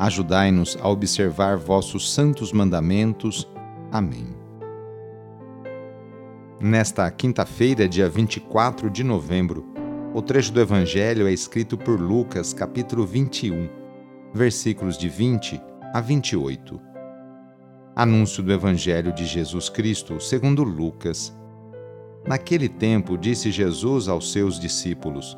Ajudai-nos a observar vossos santos mandamentos. Amém. Nesta quinta-feira, dia 24 de novembro, o trecho do Evangelho é escrito por Lucas, capítulo 21, versículos de 20 a 28. Anúncio do Evangelho de Jesus Cristo, segundo Lucas. Naquele tempo, disse Jesus aos seus discípulos: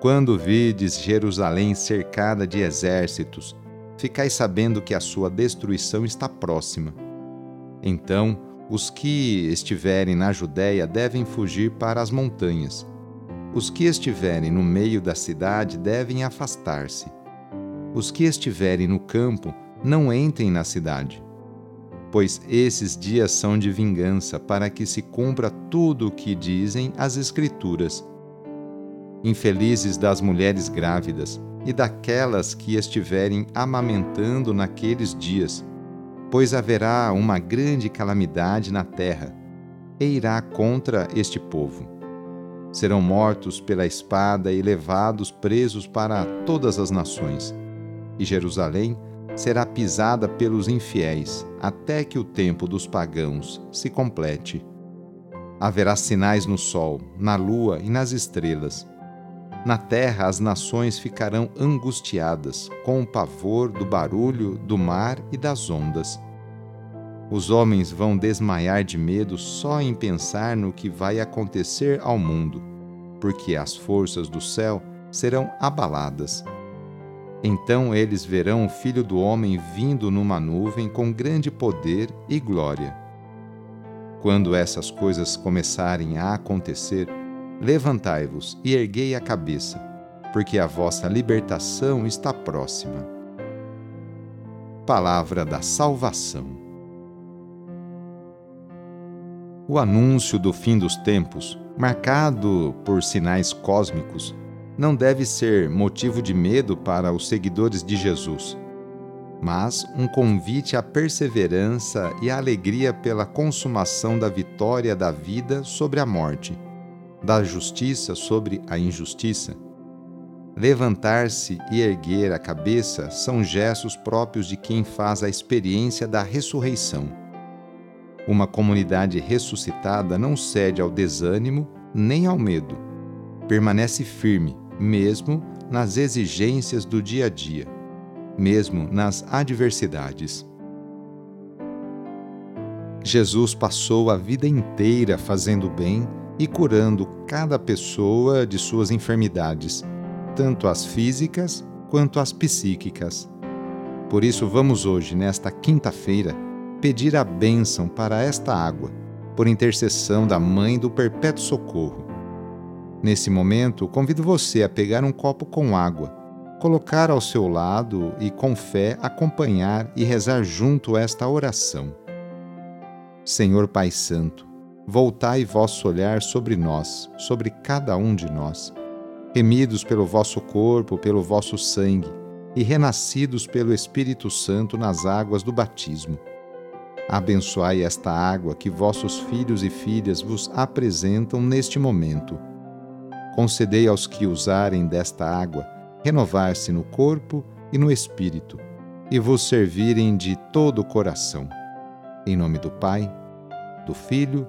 Quando vides Jerusalém cercada de exércitos, ficai sabendo que a sua destruição está próxima. Então, os que estiverem na Judéia devem fugir para as montanhas. Os que estiverem no meio da cidade devem afastar-se. Os que estiverem no campo não entrem na cidade. Pois esses dias são de vingança, para que se cumpra tudo o que dizem as Escrituras. Infelizes das mulheres grávidas, e daquelas que estiverem amamentando naqueles dias, pois haverá uma grande calamidade na terra, e irá contra este povo. Serão mortos pela espada e levados presos para todas as nações, e Jerusalém será pisada pelos infiéis, até que o tempo dos pagãos se complete. Haverá sinais no sol, na lua e nas estrelas na terra as nações ficarão angustiadas, com o pavor do barulho do mar e das ondas. Os homens vão desmaiar de medo só em pensar no que vai acontecer ao mundo, porque as forças do céu serão abaladas. Então eles verão o Filho do Homem vindo numa nuvem com grande poder e glória. Quando essas coisas começarem a acontecer, Levantai-vos e erguei a cabeça, porque a vossa libertação está próxima. Palavra da Salvação. O anúncio do fim dos tempos, marcado por sinais cósmicos, não deve ser motivo de medo para os seguidores de Jesus, mas um convite à perseverança e à alegria pela consumação da vitória da vida sobre a morte da justiça sobre a injustiça. Levantar-se e erguer a cabeça são gestos próprios de quem faz a experiência da ressurreição. Uma comunidade ressuscitada não cede ao desânimo nem ao medo. Permanece firme, mesmo nas exigências do dia a dia, mesmo nas adversidades. Jesus passou a vida inteira fazendo bem e curando cada pessoa de suas enfermidades, tanto as físicas quanto as psíquicas. Por isso, vamos hoje, nesta quinta-feira, pedir a bênção para esta água, por intercessão da Mãe do Perpétuo Socorro. Nesse momento, convido você a pegar um copo com água, colocar ao seu lado e, com fé, acompanhar e rezar junto esta oração. Senhor Pai Santo, voltai vosso olhar sobre nós, sobre cada um de nós, remidos pelo vosso corpo, pelo vosso sangue, e renascidos pelo Espírito Santo nas águas do batismo. Abençoai esta água que vossos filhos e filhas vos apresentam neste momento. Concedei aos que usarem desta água renovar-se no corpo e no espírito, e vos servirem de todo o coração. Em nome do Pai, do Filho